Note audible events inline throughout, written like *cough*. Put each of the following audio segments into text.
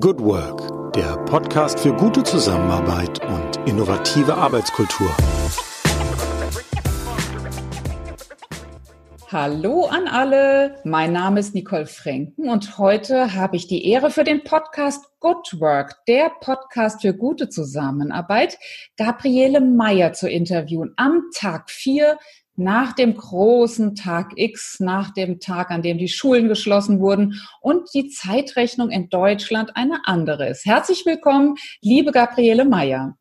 Good Work, der Podcast für gute Zusammenarbeit und innovative Arbeitskultur. Hallo an alle, mein Name ist Nicole Franken und heute habe ich die Ehre für den Podcast Good Work, der Podcast für gute Zusammenarbeit, Gabriele Meyer zu interviewen am Tag 4 nach dem großen Tag X, nach dem Tag, an dem die Schulen geschlossen wurden und die Zeitrechnung in Deutschland eine andere ist. Herzlich willkommen, liebe Gabriele Meyer.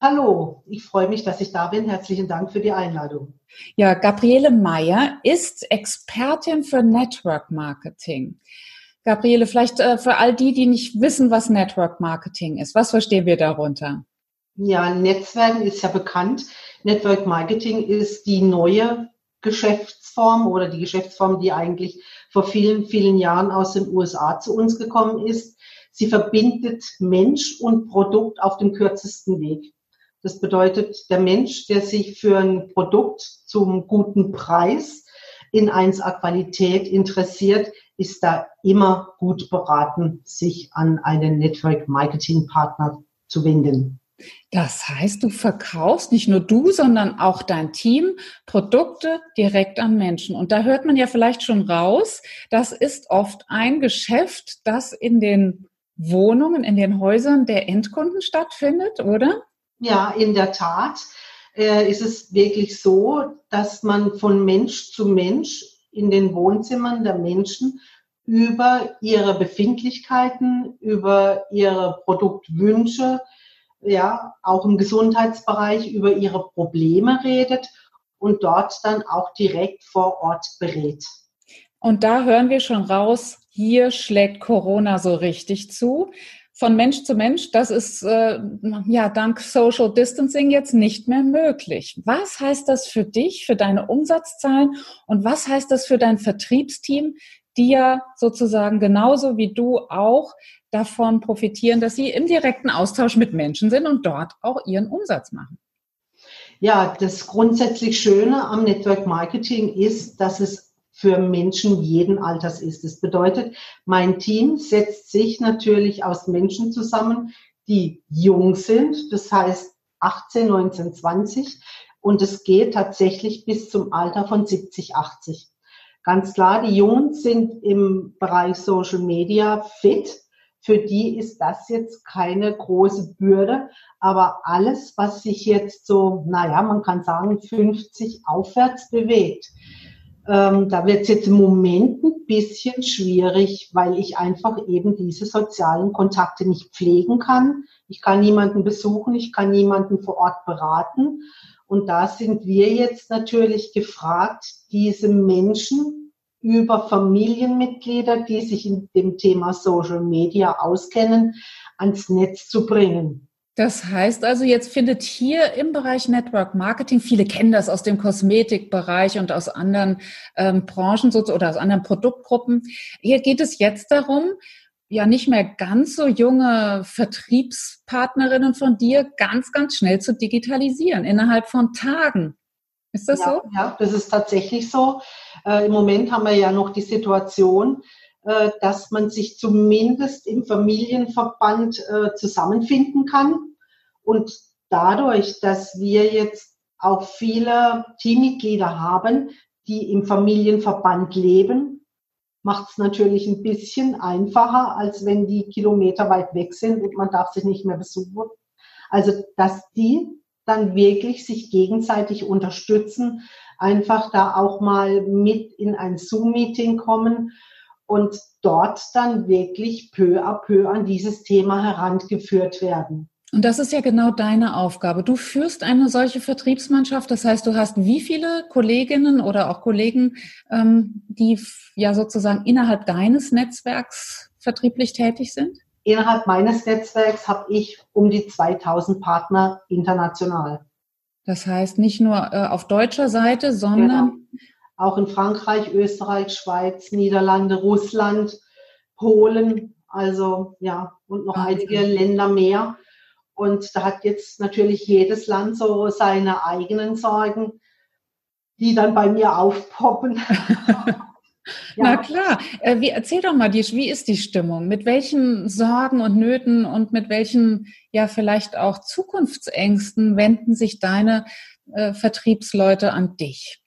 Hallo, ich freue mich, dass ich da bin. Herzlichen Dank für die Einladung. Ja, Gabriele Meyer ist Expertin für Network Marketing. Gabriele, vielleicht äh, für all die, die nicht wissen, was Network Marketing ist, was verstehen wir darunter? Ja, Netzwerken ist ja bekannt. Network Marketing ist die neue Geschäftsform oder die Geschäftsform, die eigentlich vor vielen, vielen Jahren aus den USA zu uns gekommen ist. Sie verbindet Mensch und Produkt auf dem kürzesten Weg. Das bedeutet, der Mensch, der sich für ein Produkt zum guten Preis in 1A Qualität interessiert, ist da immer gut beraten, sich an einen Network Marketing Partner zu wenden. Das heißt, du verkaufst nicht nur du, sondern auch dein Team Produkte direkt an Menschen. Und da hört man ja vielleicht schon raus, das ist oft ein Geschäft, das in den Wohnungen, in den Häusern der Endkunden stattfindet, oder? Ja, in der Tat äh, ist es wirklich so, dass man von Mensch zu Mensch in den Wohnzimmern der Menschen über ihre Befindlichkeiten, über ihre Produktwünsche, ja, auch im Gesundheitsbereich über ihre Probleme redet und dort dann auch direkt vor Ort berät. Und da hören wir schon raus, hier schlägt Corona so richtig zu. Von Mensch zu Mensch, das ist äh, ja dank Social Distancing jetzt nicht mehr möglich. Was heißt das für dich, für deine Umsatzzahlen und was heißt das für dein Vertriebsteam, die ja sozusagen genauso wie du auch davon profitieren, dass sie im direkten Austausch mit Menschen sind und dort auch ihren Umsatz machen. Ja, das grundsätzlich Schöne am Network Marketing ist, dass es für Menschen jeden Alters ist. Das bedeutet, mein Team setzt sich natürlich aus Menschen zusammen, die jung sind, das heißt 18, 19, 20 und es geht tatsächlich bis zum Alter von 70, 80. Ganz klar, die Jungen sind im Bereich Social Media fit, für die ist das jetzt keine große Bürde. Aber alles, was sich jetzt so, naja, man kann sagen, 50 aufwärts bewegt, ähm, da wird es jetzt im Moment ein bisschen schwierig, weil ich einfach eben diese sozialen Kontakte nicht pflegen kann. Ich kann niemanden besuchen, ich kann niemanden vor Ort beraten. Und da sind wir jetzt natürlich gefragt, diese Menschen über Familienmitglieder, die sich in dem Thema Social Media auskennen, ans Netz zu bringen. Das heißt also, jetzt findet hier im Bereich Network Marketing, viele kennen das aus dem Kosmetikbereich und aus anderen ähm, Branchen oder aus anderen Produktgruppen. Hier geht es jetzt darum, ja nicht mehr ganz so junge Vertriebspartnerinnen von dir ganz, ganz schnell zu digitalisieren, innerhalb von Tagen. Ist das ja, so? Ja, das ist tatsächlich so. Äh, Im Moment haben wir ja noch die Situation, äh, dass man sich zumindest im Familienverband äh, zusammenfinden kann. Und dadurch, dass wir jetzt auch viele Teammitglieder haben, die im Familienverband leben, macht es natürlich ein bisschen einfacher, als wenn die Kilometer weit weg sind und man darf sich nicht mehr besuchen. Also, dass die dann wirklich sich gegenseitig unterstützen, einfach da auch mal mit in ein Zoom-Meeting kommen und dort dann wirklich peu à peu an dieses Thema herangeführt werden. Und das ist ja genau deine Aufgabe. Du führst eine solche Vertriebsmannschaft. Das heißt, du hast wie viele Kolleginnen oder auch Kollegen, ähm, die ja sozusagen innerhalb deines Netzwerks vertrieblich tätig sind? Innerhalb meines Netzwerks habe ich um die 2000 Partner international. Das heißt nicht nur äh, auf deutscher Seite, sondern genau. auch in Frankreich, Österreich, Schweiz, Niederlande, Russland, Polen, also ja, und noch Wahnsinn. einige Länder mehr. Und da hat jetzt natürlich jedes Land so seine eigenen Sorgen, die dann bei mir aufpoppen. *laughs* Na klar. Äh, wie, erzähl doch mal, wie ist die Stimmung? Mit welchen Sorgen und Nöten und mit welchen, ja, vielleicht auch Zukunftsängsten wenden sich deine äh, Vertriebsleute an dich?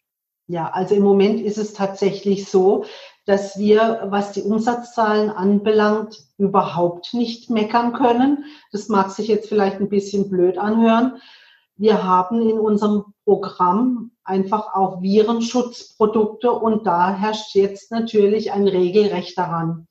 Ja, also im Moment ist es tatsächlich so, dass wir, was die Umsatzzahlen anbelangt, überhaupt nicht meckern können. Das mag sich jetzt vielleicht ein bisschen blöd anhören. Wir haben in unserem Programm einfach auch Virenschutzprodukte und da herrscht jetzt natürlich ein Regelrecht daran.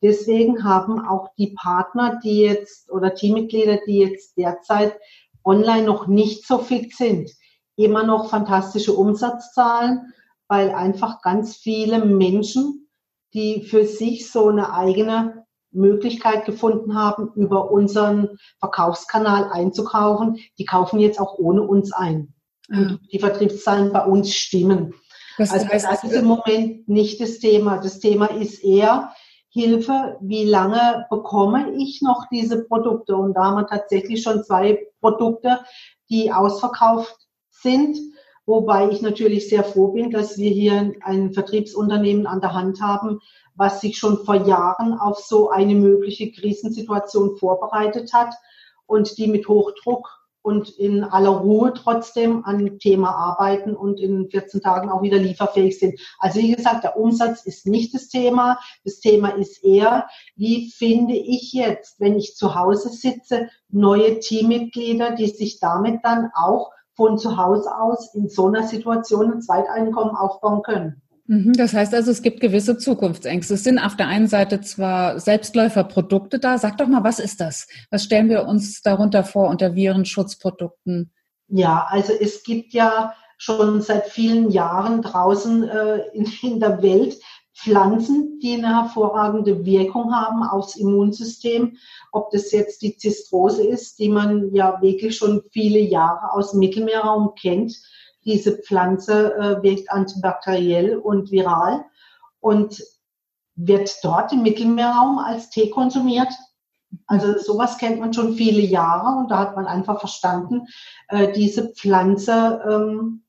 Deswegen haben auch die Partner, die jetzt oder Teammitglieder, die jetzt derzeit online noch nicht so fit sind, immer noch fantastische Umsatzzahlen, weil einfach ganz viele Menschen, die für sich so eine eigene Möglichkeit gefunden haben, über unseren Verkaufskanal einzukaufen, die kaufen jetzt auch ohne uns ein. Und die Vertriebszahlen bei uns stimmen. Das also heißt, das ist im Moment nicht das Thema. Das Thema ist eher Hilfe, wie lange bekomme ich noch diese Produkte? Und da haben wir tatsächlich schon zwei Produkte, die ausverkauft sind. Wobei ich natürlich sehr froh bin, dass wir hier ein Vertriebsunternehmen an der Hand haben, was sich schon vor Jahren auf so eine mögliche Krisensituation vorbereitet hat und die mit Hochdruck und in aller Ruhe trotzdem an dem Thema arbeiten und in 14 Tagen auch wieder lieferfähig sind. Also wie gesagt, der Umsatz ist nicht das Thema. Das Thema ist eher, wie finde ich jetzt, wenn ich zu Hause sitze, neue Teammitglieder, die sich damit dann auch von zu Hause aus in so einer Situation ein Zweiteinkommen aufbauen können. Mhm, das heißt also, es gibt gewisse Zukunftsängste. Es sind auf der einen Seite zwar Selbstläuferprodukte da. Sag doch mal, was ist das? Was stellen wir uns darunter vor unter Virenschutzprodukten? Ja, also es gibt ja schon seit vielen Jahren draußen äh, in, in der Welt Pflanzen, die eine hervorragende Wirkung haben aufs Immunsystem. Ob das jetzt die Zistrose ist, die man ja wirklich schon viele Jahre aus dem Mittelmeerraum kennt diese Pflanze äh, wirkt antibakteriell und viral und wird dort im Mittelmeerraum als Tee konsumiert. Also sowas kennt man schon viele Jahre und da hat man einfach verstanden, äh, diese Pflanze, ähm,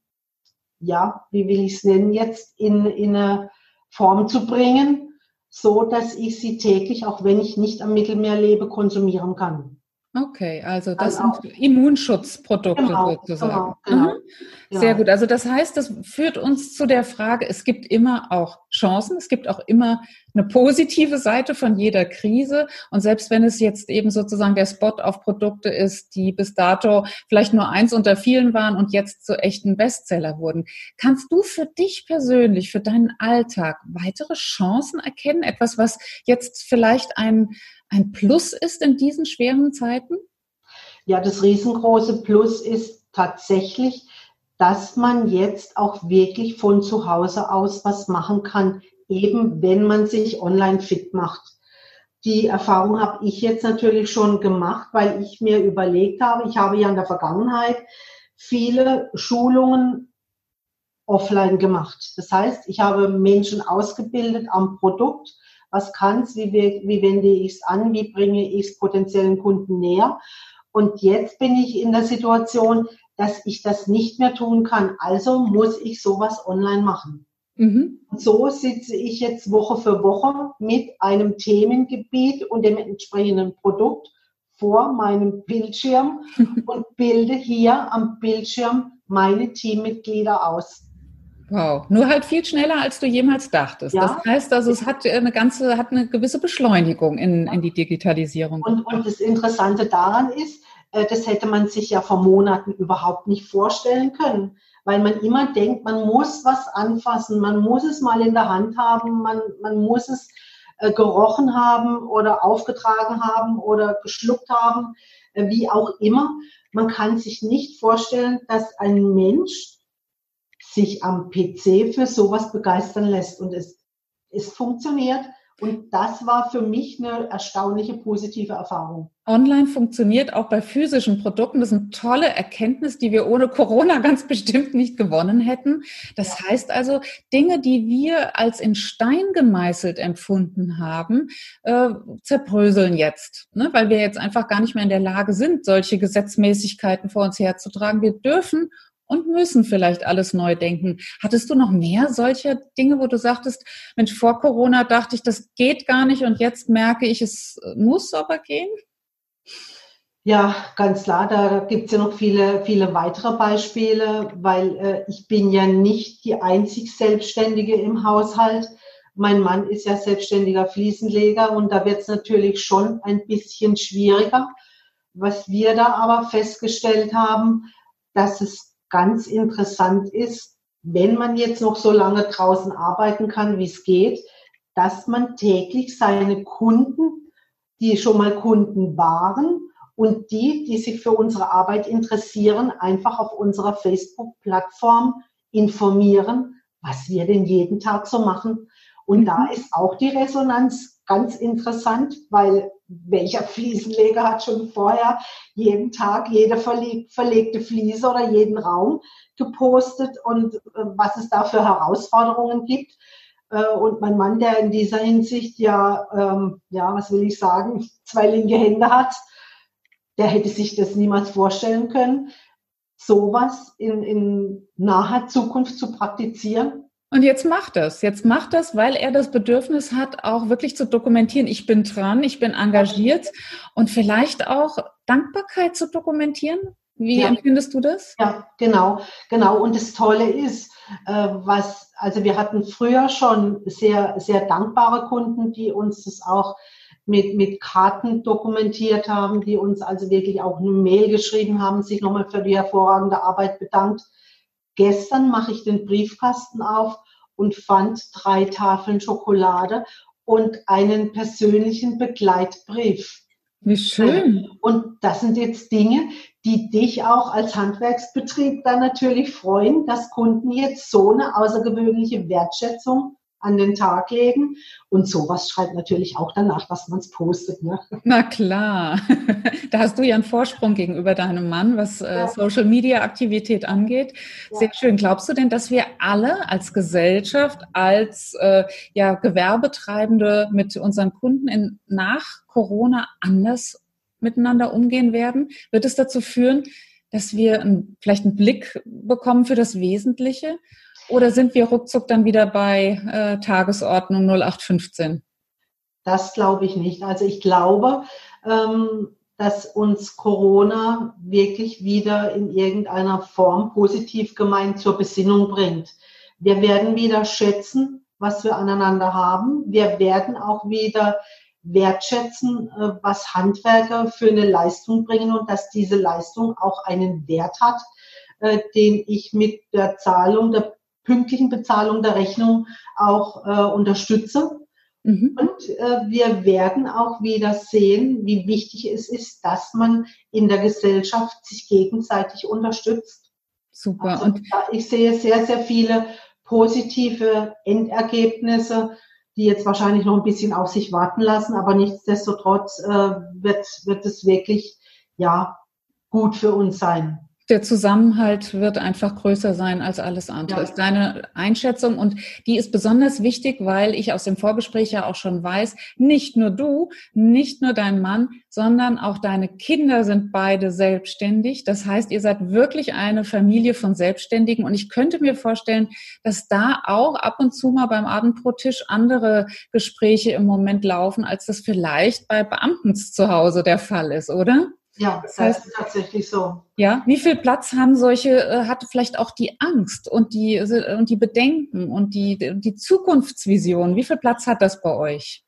ja, wie will ich es nennen jetzt, in, in eine Form zu bringen, so dass ich sie täglich, auch wenn ich nicht am Mittelmeer lebe, konsumieren kann. Okay, also das also sind Immunschutzprodukte genau, sozusagen. Genau, genau. Mhm. Sehr ja. gut. Also das heißt, das führt uns zu der Frage, es gibt immer auch Chancen, es gibt auch immer eine positive Seite von jeder Krise. Und selbst wenn es jetzt eben sozusagen der Spot auf Produkte ist, die bis dato vielleicht nur eins unter vielen waren und jetzt zu echten Bestseller wurden, kannst du für dich persönlich, für deinen Alltag weitere Chancen erkennen? Etwas, was jetzt vielleicht ein ein Plus ist in diesen schweren Zeiten? Ja, das riesengroße Plus ist tatsächlich, dass man jetzt auch wirklich von zu Hause aus was machen kann, eben wenn man sich online fit macht. Die Erfahrung habe ich jetzt natürlich schon gemacht, weil ich mir überlegt habe, ich habe ja in der Vergangenheit viele Schulungen offline gemacht. Das heißt, ich habe Menschen ausgebildet am Produkt, was kann es, wie, wie wende ich es an, wie bringe ich es potenziellen Kunden näher. Und jetzt bin ich in der Situation, dass ich das nicht mehr tun kann. Also muss ich sowas online machen. Mhm. Und so sitze ich jetzt Woche für Woche mit einem Themengebiet und dem entsprechenden Produkt vor meinem Bildschirm *laughs* und bilde hier am Bildschirm meine Teammitglieder aus. Wow, nur halt viel schneller, als du jemals dachtest. Ja. Das heißt also, es hat eine ganze, hat eine gewisse Beschleunigung in, in die Digitalisierung. Und, und das Interessante daran ist, äh, das hätte man sich ja vor Monaten überhaupt nicht vorstellen können, weil man immer denkt, man muss was anfassen, man muss es mal in der Hand haben, man, man muss es äh, gerochen haben oder aufgetragen haben oder geschluckt haben, äh, wie auch immer. Man kann sich nicht vorstellen, dass ein Mensch sich am PC für sowas begeistern lässt. Und es, es funktioniert. Und das war für mich eine erstaunliche positive Erfahrung. Online funktioniert auch bei physischen Produkten. Das ist eine tolle Erkenntnis, die wir ohne Corona ganz bestimmt nicht gewonnen hätten. Das ja. heißt also, Dinge, die wir als in Stein gemeißelt empfunden haben, äh, zerbröseln jetzt, ne? weil wir jetzt einfach gar nicht mehr in der Lage sind, solche Gesetzmäßigkeiten vor uns herzutragen. Wir dürfen und müssen vielleicht alles neu denken. Hattest du noch mehr solcher Dinge, wo du sagtest, Mensch, vor Corona dachte ich, das geht gar nicht und jetzt merke ich, es muss aber gehen? Ja, ganz klar, da gibt es ja noch viele, viele weitere Beispiele, weil äh, ich bin ja nicht die einzig Selbstständige im Haushalt. Mein Mann ist ja selbstständiger Fliesenleger und da wird es natürlich schon ein bisschen schwieriger. Was wir da aber festgestellt haben, dass es ganz interessant ist, wenn man jetzt noch so lange draußen arbeiten kann, wie es geht, dass man täglich seine Kunden, die schon mal Kunden waren, und die, die sich für unsere Arbeit interessieren, einfach auf unserer Facebook-Plattform informieren, was wir denn jeden Tag so machen. Und mhm. da ist auch die Resonanz ganz interessant, weil welcher Fliesenleger hat schon vorher jeden Tag jede verlegte Fliese oder jeden Raum gepostet und äh, was es da für Herausforderungen gibt. Äh, und mein Mann, der in dieser Hinsicht ja, ähm, ja, was will ich sagen, zwei linke Hände hat, der hätte sich das niemals vorstellen können, sowas in, in naher Zukunft zu praktizieren. Und jetzt macht das. Jetzt macht das, weil er das Bedürfnis hat, auch wirklich zu dokumentieren. Ich bin dran, ich bin engagiert und vielleicht auch Dankbarkeit zu dokumentieren. Wie ja. empfindest du das? Ja, genau, genau. Und das Tolle ist, äh, was, also wir hatten früher schon sehr, sehr dankbare Kunden, die uns das auch mit, mit Karten dokumentiert haben, die uns also wirklich auch eine Mail geschrieben haben, sich nochmal für die hervorragende Arbeit bedankt. Gestern mache ich den Briefkasten auf und fand drei Tafeln Schokolade und einen persönlichen Begleitbrief. Wie schön. Und das sind jetzt Dinge, die dich auch als Handwerksbetrieb dann natürlich freuen, dass Kunden jetzt so eine außergewöhnliche Wertschätzung an den Tag legen. Und sowas schreibt natürlich auch danach, dass man es postet. Ne? Na klar, *laughs* da hast du ja einen Vorsprung gegenüber deinem Mann, was äh, ja. Social Media Aktivität angeht. Sehr ja. schön. Glaubst du denn, dass wir alle als Gesellschaft, als äh, ja, Gewerbetreibende mit unseren Kunden in, nach Corona anders miteinander umgehen werden? Wird es dazu führen, dass wir ein, vielleicht einen Blick bekommen für das Wesentliche? Oder sind wir ruckzuck dann wieder bei äh, Tagesordnung 0815? Das glaube ich nicht. Also ich glaube, ähm, dass uns Corona wirklich wieder in irgendeiner Form positiv gemeint zur Besinnung bringt. Wir werden wieder schätzen, was wir aneinander haben. Wir werden auch wieder wertschätzen, äh, was Handwerker für eine Leistung bringen und dass diese Leistung auch einen Wert hat, äh, den ich mit der Zahlung der pünktlichen Bezahlung der Rechnung auch äh, unterstütze. Mhm. Und äh, wir werden auch wieder sehen, wie wichtig es ist, dass man in der Gesellschaft sich gegenseitig unterstützt. Super. Also, und ich sehe sehr, sehr viele positive Endergebnisse, die jetzt wahrscheinlich noch ein bisschen auf sich warten lassen, aber nichtsdestotrotz äh, wird, wird es wirklich ja gut für uns sein der Zusammenhalt wird einfach größer sein als alles andere. Ja. Ist deine Einschätzung und die ist besonders wichtig, weil ich aus dem Vorgespräch ja auch schon weiß, nicht nur du, nicht nur dein Mann, sondern auch deine Kinder sind beide selbstständig. Das heißt, ihr seid wirklich eine Familie von Selbstständigen und ich könnte mir vorstellen, dass da auch ab und zu mal beim Abendbrottisch andere Gespräche im Moment laufen, als das vielleicht bei Beamten zu Hause der Fall ist, oder? Ja, das, heißt, ist tatsächlich so. Ja, wie viel Platz haben solche, äh, hat vielleicht auch die Angst und die, und die Bedenken und die, die Zukunftsvision? Wie viel Platz hat das bei euch?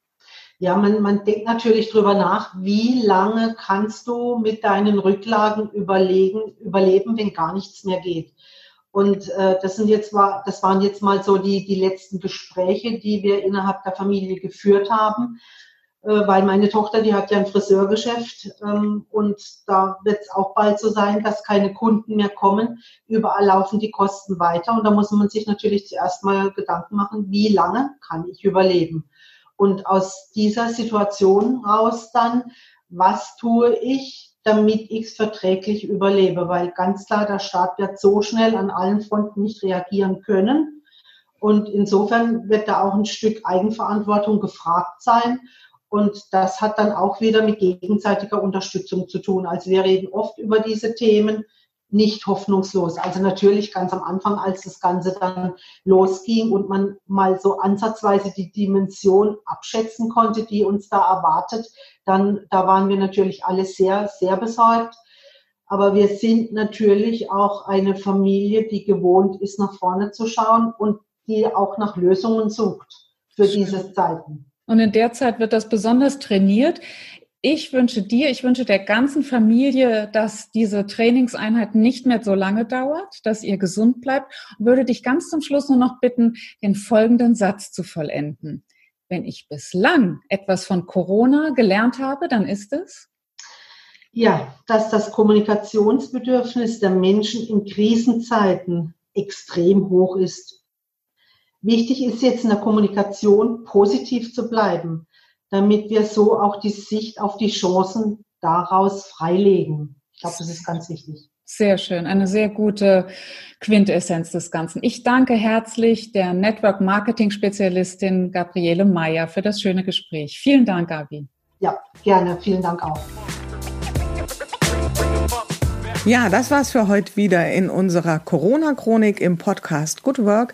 Ja, man, man denkt natürlich drüber nach, wie lange kannst du mit deinen Rücklagen überlegen, überleben, wenn gar nichts mehr geht. Und äh, das sind jetzt das waren jetzt mal so die, die letzten Gespräche, die wir innerhalb der Familie geführt haben. Äh, weil meine Tochter, die hat ja ein Friseurgeschäft ähm, und da wird es auch bald so sein, dass keine Kunden mehr kommen. Überall laufen die Kosten weiter und da muss man sich natürlich zuerst mal Gedanken machen, wie lange kann ich überleben? Und aus dieser Situation raus dann, was tue ich, damit ich es verträglich überlebe? Weil ganz klar, der Staat wird so schnell an allen Fronten nicht reagieren können. Und insofern wird da auch ein Stück Eigenverantwortung gefragt sein. Und das hat dann auch wieder mit gegenseitiger Unterstützung zu tun. Also wir reden oft über diese Themen. nicht hoffnungslos. Also natürlich ganz am Anfang, als das Ganze dann losging und man mal so ansatzweise die Dimension abschätzen konnte, die uns da erwartet, dann da waren wir natürlich alle sehr, sehr besorgt. Aber wir sind natürlich auch eine Familie, die gewohnt ist, nach vorne zu schauen und die auch nach Lösungen sucht für diese Zeiten. Und in der Zeit wird das besonders trainiert. Ich wünsche dir, ich wünsche der ganzen Familie, dass diese Trainingseinheit nicht mehr so lange dauert, dass ihr gesund bleibt und würde dich ganz zum Schluss nur noch bitten, den folgenden Satz zu vollenden. Wenn ich bislang etwas von Corona gelernt habe, dann ist es? Ja, dass das Kommunikationsbedürfnis der Menschen in Krisenzeiten extrem hoch ist. Wichtig ist jetzt in der Kommunikation positiv zu bleiben damit wir so auch die Sicht auf die Chancen daraus freilegen. Ich glaube, das ist ganz wichtig. Sehr schön, eine sehr gute Quintessenz des Ganzen. Ich danke herzlich der Network Marketing Spezialistin Gabriele Meyer für das schöne Gespräch. Vielen Dank, Gabi. Ja, gerne. Vielen Dank auch. Ja, das war's für heute wieder in unserer Corona-Chronik im Podcast Good Work